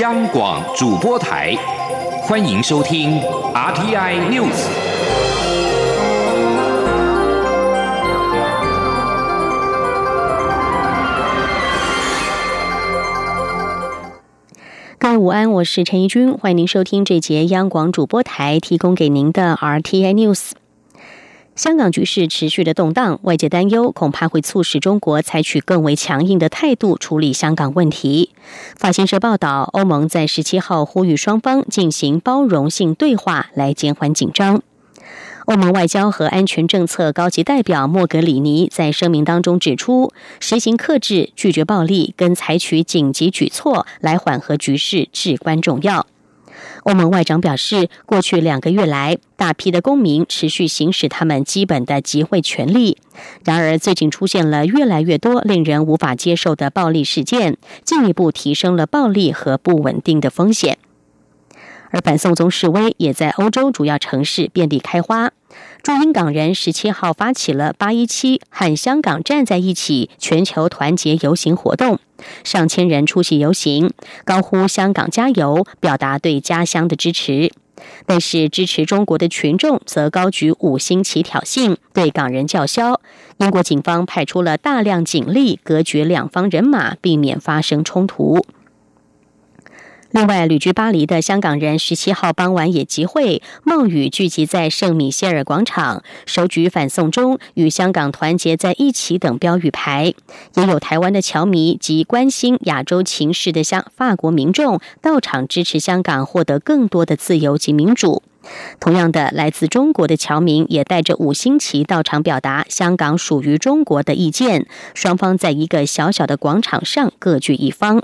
央广主播台，欢迎收听 RTI News。各位午安，我是陈怡君，欢迎您收听这节央广主播台提供给您的 RTI News。香港局势持续的动荡，外界担忧恐怕会促使中国采取更为强硬的态度处理香港问题。法新社报道，欧盟在十七号呼吁双方进行包容性对话，来减缓紧张。欧盟外交和安全政策高级代表莫格里尼在声明当中指出，实行克制、拒绝暴力跟采取紧急举措来缓和局势至关重要。欧盟外长表示，过去两个月来，大批的公民持续行使他们基本的集会权利。然而，最近出现了越来越多令人无法接受的暴力事件，进一步提升了暴力和不稳定的风险。而反送宗示威也在欧洲主要城市遍地开花。驻英港人十七号发起了“八一七和香港站在一起”全球团结游行活动，上千人出席游行，高呼“香港加油”，表达对家乡的支持。但是，支持中国的群众则高举五星旗挑衅，对港人叫嚣。英国警方派出了大量警力，隔绝两方人马，避免发生冲突。另外，旅居巴黎的香港人十七号傍晚也集会，冒雨聚集在圣米歇尔广场，手举“反送中”与“香港团结在一起”等标语牌。也有台湾的侨迷及关心亚洲情势的香法国民众到场支持香港获得更多的自由及民主。同样的，来自中国的侨民也带着五星旗到场表达香港属于中国的意见。双方在一个小小的广场上各据一方。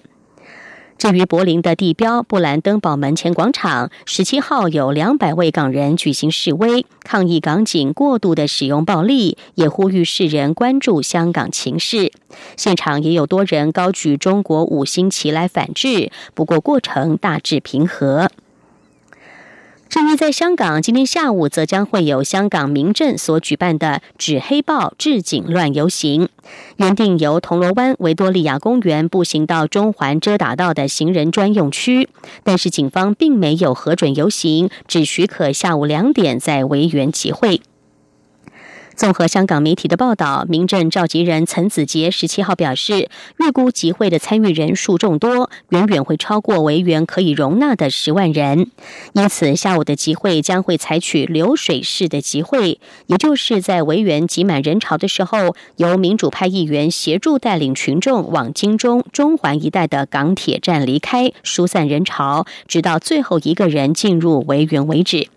至于柏林的地标布兰登堡门前广场，十七号有两百位港人举行示威，抗议港警过度的使用暴力，也呼吁世人关注香港情势。现场也有多人高举中国五星旗来反制，不过过程大致平和。在香港，今天下午则将会有香港民政所举办的“指黑豹治警乱”游行，原定由铜锣湾维多利亚公园步行到中环遮打道的行人专用区，但是警方并没有核准游行，只许可下午两点在维园集会。综合香港媒体的报道，民政召集人陈子杰十七号表示，预估集会的参与人数众多，远远会超过维园可以容纳的十万人。因此，下午的集会将会采取流水式的集会，也就是在维园挤满人潮的时候，由民主派议员协助带领群众往金钟、中环一带的港铁站离开，疏散人潮，直到最后一个人进入维园为止。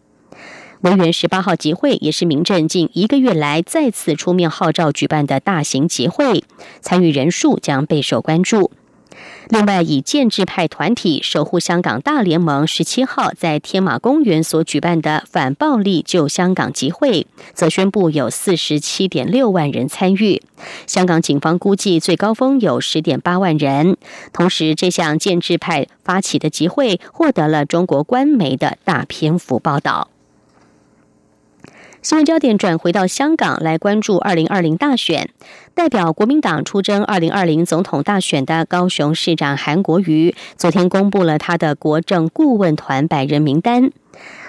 维园十八号集会也是民政近一个月来再次出面号召举办的大型集会，参与人数将备受关注。另外，以建制派团体守护香港大联盟十七号在天马公园所举办的反暴力救香港集会，则宣布有四十七点六万人参与。香港警方估计最高峰有十点八万人。同时，这项建制派发起的集会获得了中国官媒的大篇幅报道。新闻焦点转回到香港，来关注二零二零大选。代表国民党出征二零二零总统大选的高雄市长韩国瑜，昨天公布了他的国政顾问团百人名单。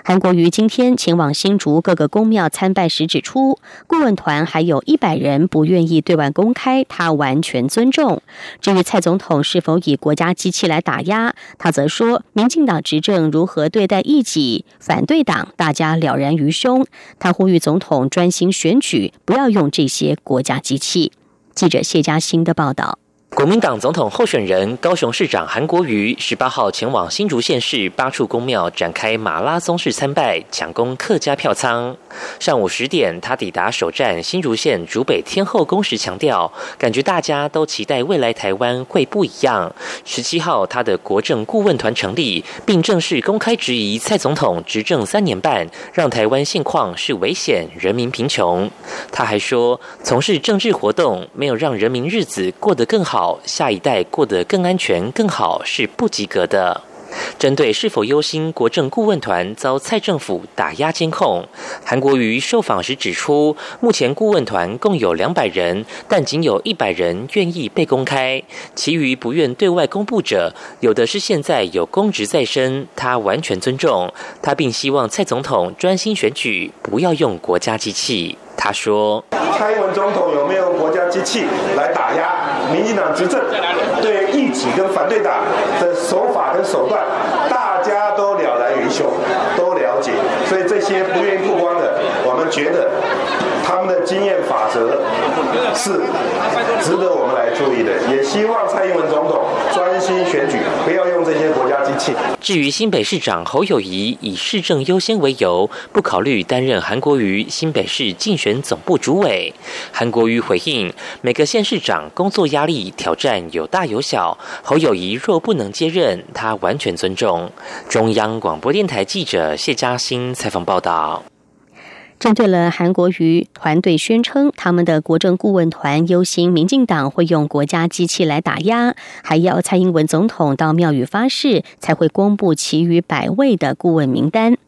韩国瑜今天前往新竹各个宫庙参拜时指出，顾问团还有一百人不愿意对外公开，他完全尊重。至于蔡总统是否以国家机器来打压，他则说，民进党执政如何对待异己、反对党，大家了然于胸。他呼吁总统专心选举，不要用这些国家机器。记者谢嘉欣的报道。国民党总统候选人高雄市长韩国瑜十八号前往新竹县市八处公庙展开马拉松式参拜，抢攻客家票仓。上午十点，他抵达首站新竹县竹北天后宫时，强调感觉大家都期待未来台湾会不一样。十七号，他的国政顾问团成立，并正式公开质疑蔡总统执政三年半，让台湾现况是危险，人民贫穷。他还说，从事政治活动没有让人民日子过得更好。下一代过得更安全、更好是不及格的。针对是否忧心国政顾问团遭蔡政府打压监控，韩国瑜受访时指出，目前顾问团共有两百人，但仅有一百人愿意被公开，其余不愿对外公布者，有的是现在有公职在身，他完全尊重他，并希望蔡总统专心选举，不要用国家机器。他说：“蔡英文总统有没有国家机器来打压民进党执政？对异己跟反对党的手法跟手段，大家都了然于胸，都了解。所以这些不愿意曝光的，我们觉得。”他们的经验法则是值得我们来注意的，也希望蔡英文总统专心选举，不要用这些国家机器。至于新北市长侯友谊以市政优先为由，不考虑担任韩国瑜新北市竞选总部主委。韩国瑜回应：每个县市长工作压力挑战有大有小，侯友谊若不能接任，他完全尊重。中央广播电台记者谢嘉欣采访报道。针对了韩国瑜团队宣称，他们的国政顾问团忧心民进党会用国家机器来打压，还要蔡英文总统到庙宇发誓才会公布其余百位的顾问名单。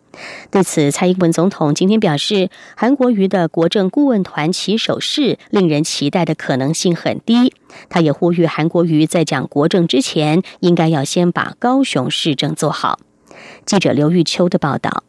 对此，蔡英文总统今天表示，韩国瑜的国政顾问团起手式令人期待的可能性很低。他也呼吁韩国瑜在讲国政之前，应该要先把高雄市政做好。记者刘玉秋的报道。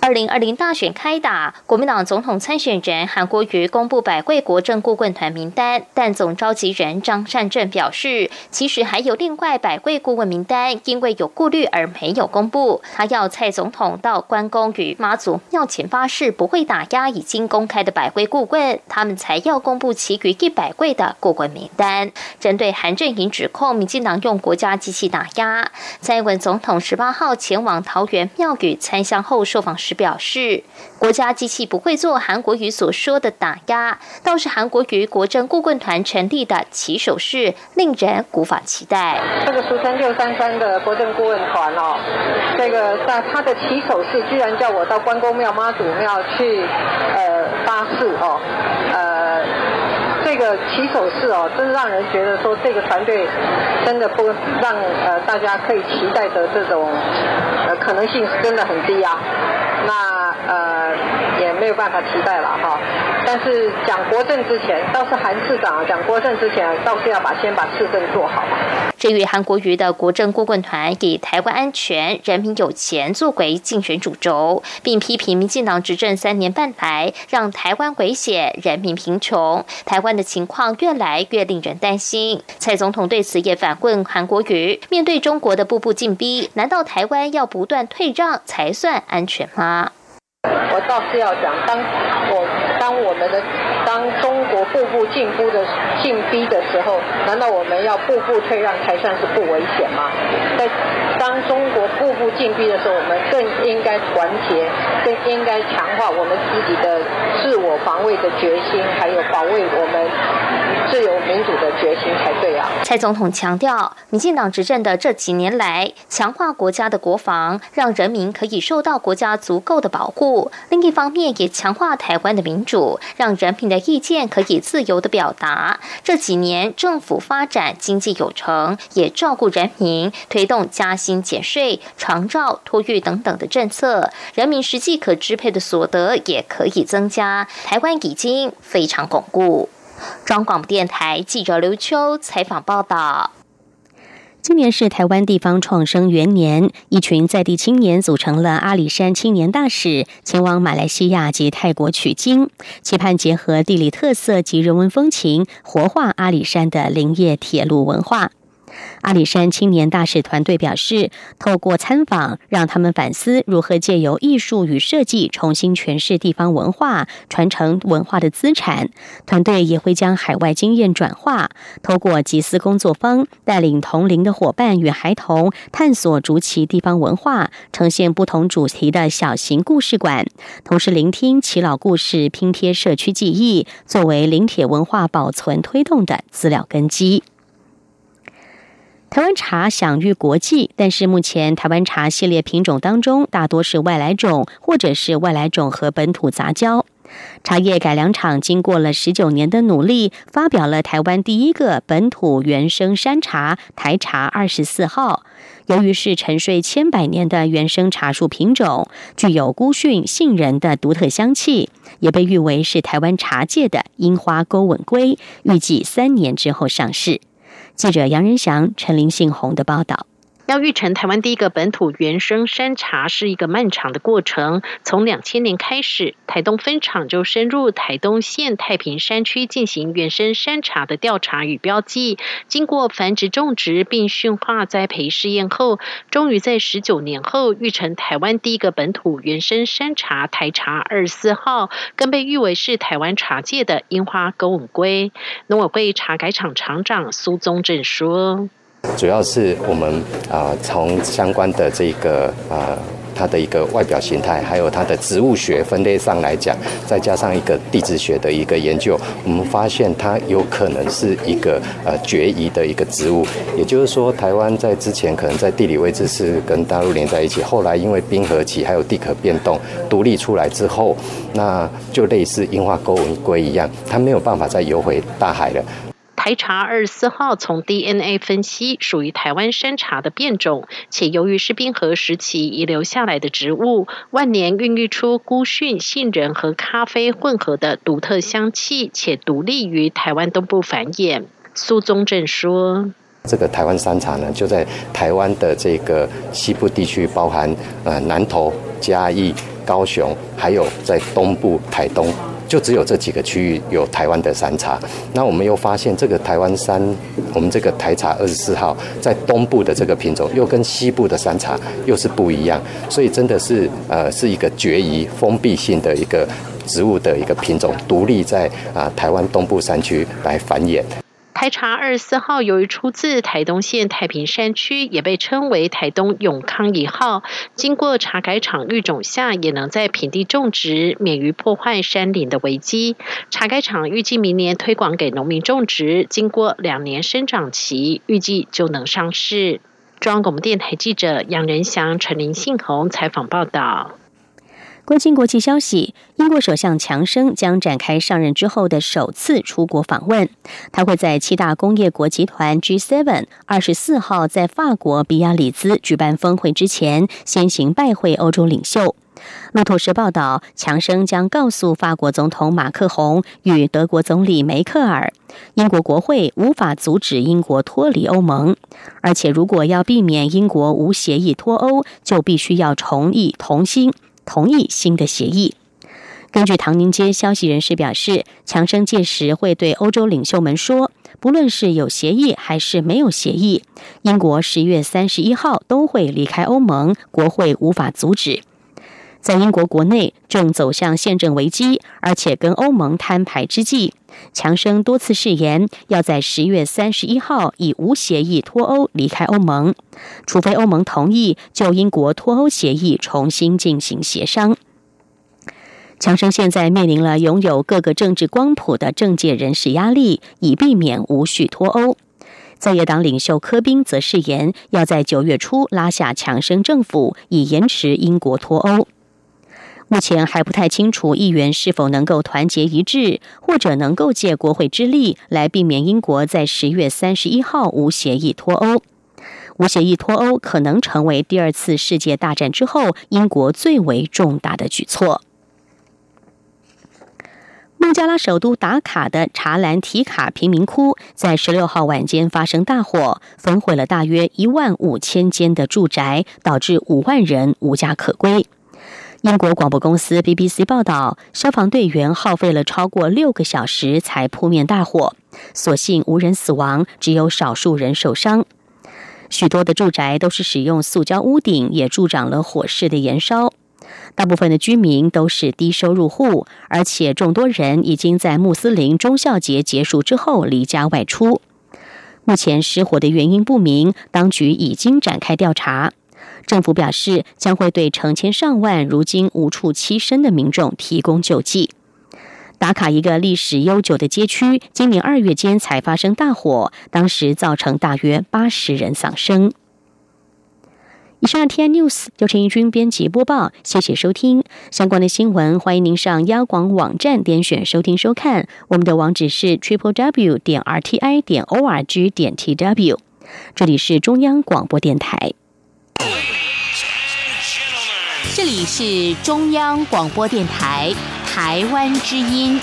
二零二零大选开打，国民党总统参选人韩国瑜公布百位国政顾问团名单，但总召集人张善政表示，其实还有另外百位顾问名单，因为有顾虑而没有公布。他要蔡总统到关公与妈祖庙前发誓不会打压已经公开的百位顾问，他们才要公布其余一百位的顾问名单。针对韩正营指控民进党用国家机器打压，蔡英文总统十八号前往桃园庙宇参香后受访时。表示，国家机器不会做韩国瑜所说的打压，倒是韩国瑜国政顾问团成立的起手式，令人无法期待。这个俗称六三三的国政顾问团哦，这个在他的起手式，居然叫我到关公庙、妈祖庙去呃发誓哦，呃，个起手式哦，真让人觉得说这个团队真的不让呃大家可以期待的这种可能性真的很低啊。那呃没有办法期待了哈，但是讲国政之前，倒是韩市长讲国政之前，倒是要把先把市政做好。至于韩国瑜的国政顾问团以台湾安全、人民有钱作为竞选主轴，并批评民进党执政三年半来，让台湾危险、人民贫穷，台湾的情况越来越令人担心。蔡总统对此也反问韩国瑜：面对中国的步步进逼，难道台湾要不断退让才算安全吗？我倒是要讲，当我当我们的当中国步步进步的进逼的时候，难道我们要步步退让才算是不危险吗？在当中国步步进逼的时候，我们更应该团结，更应该强化我们自己的自我防卫的决心，还有保卫我们。自由民主的决心才对啊！蔡总统强调，民进党执政的这几年来，强化国家的国防，让人民可以受到国家足够的保护；另一方面，也强化台湾的民主，让人民的意见可以自由的表达。这几年政府发展经济有成，也照顾人民，推动加薪减税、长照、托育等等的政策，人民实际可支配的所得也可以增加。台湾已经非常巩固。中广电台记者刘秋采访报道：今年是台湾地方创生元年，一群在地青年组成了阿里山青年大使，前往马来西亚及泰国取经，期盼结合地理特色及人文风情，活化阿里山的林业铁路文化。阿里山青年大使团队表示，透过参访，让他们反思如何借由艺术与设计重新诠释地方文化，传承文化的资产。团队也会将海外经验转化，透过集思工作坊，带领同龄的伙伴与孩童探索竹崎地方文化，呈现不同主题的小型故事馆，同时聆听耆老故事，拼贴社区记忆，作为林铁文化保存推动的资料根基。台湾茶享誉国际，但是目前台湾茶系列品种当中，大多是外来种，或者是外来种和本土杂交。茶叶改良厂经过了十九年的努力，发表了台湾第一个本土原生山茶台茶二十四号。由于是沉睡千百年的原生茶树品种，具有孤逊杏仁的独特香气，也被誉为是台湾茶界的樱花勾吻龟。预计三年之后上市。记者杨仁祥、陈林信宏的报道。要育成台湾第一个本土原生山茶是一个漫长的过程。从两千年开始，台东分厂就深入台东县太平山区进行原生山茶的调查与标记。经过繁殖种植并驯化栽培试验后，终于在十九年后育成台湾第一个本土原生山茶台茶二十四号，更被誉为是台湾茶界的樱花勾吻龟。农委会茶改厂厂长苏宗正说。主要是我们啊，从相关的这个啊，它的一个外表形态，还有它的植物学分类上来讲，再加上一个地质学的一个研究，我们发现它有可能是一个呃绝移的一个植物。也就是说，台湾在之前可能在地理位置是跟大陆连在一起，后来因为冰河期还有地壳变动独立出来之后，那就类似樱花钩纹龟一样，它没有办法再游回大海了。台茶二十四号从 DNA 分析属于台湾山茶的变种，且由于是冰河时期遗留下来的植物，万年孕育出孤逊杏仁和咖啡混合的独特香气，且独立于台湾东部繁衍。苏宗正说：“这个台湾山茶呢，就在台湾的这个西部地区，包含呃南投、嘉义、高雄，还有在东部台东。”就只有这几个区域有台湾的山茶，那我们又发现这个台湾山，我们这个台茶二十四号在东部的这个品种又跟西部的山茶又是不一样，所以真的是呃是一个绝疑封闭性的一个植物的一个品种，独立在啊台湾东部山区来繁衍。台茶二十四号由于出自台东县太平山区，也被称为台东永康一号。经过茶改厂育种下，也能在平地种植，免于破坏山林的危机。茶改厂预计明年推广给农民种植，经过两年生长期，预计就能上市。中央广播电台记者杨仁祥、陈林信宏采访报道。关心国际消息，英国首相强生将展开上任之后的首次出国访问。他会在七大工业国集团 G7 二十四号在法国比亚里兹举办峰会之前，先行拜会欧洲领袖。路透社报道，强生将告诉法国总统马克宏与德国总理梅克尔，英国国会无法阻止英国脱离欧盟，而且如果要避免英国无协议脱欧，就必须要重议同心。同意新的协议。根据唐宁街消息人士表示，强生届时会对欧洲领袖们说：“不论是有协议还是没有协议，英国十一月三十一号都会离开欧盟，国会无法阻止。”在英国国内正走向宪政危机，而且跟欧盟摊牌之际，强生多次誓言要在十月三十一号以无协议脱欧离开欧盟，除非欧盟同意就英国脱欧协议重新进行协商。强生现在面临了拥有各个政治光谱的政界人士压力，以避免无序脱欧。在野党领袖科宾则誓言要在九月初拉下强生政府，以延迟英国脱欧。目前还不太清楚议员是否能够团结一致，或者能够借国会之力来避免英国在十月三十一号无协议脱欧。无协议脱欧可能成为第二次世界大战之后英国最为重大的举措。孟加拉首都达卡的查兰提卡贫民窟在十六号晚间发生大火，焚毁了大约一万五千间的住宅，导致五万人无家可归。英国广播公司 BBC 报道，消防队员耗费了超过六个小时才扑灭大火，所幸无人死亡，只有少数人受伤。许多的住宅都是使用塑胶屋顶，也助长了火势的燃烧。大部分的居民都是低收入户，而且众多人已经在穆斯林忠孝节结束之后离家外出。目前失火的原因不明，当局已经展开调查。政府表示，将会对成千上万如今无处栖身的民众提供救济。打卡一个历史悠久的街区，今年二月间才发生大火，当时造成大约八十人丧生。以上 T I News 由陈义军编辑播报，谢谢收听。相关的新闻，欢迎您上央广网站点选收听收看。我们的网址是 triple w 点 r t i 点 o r g 点 t w。这里是中央广播电台。这里是中央广播电台台湾之音。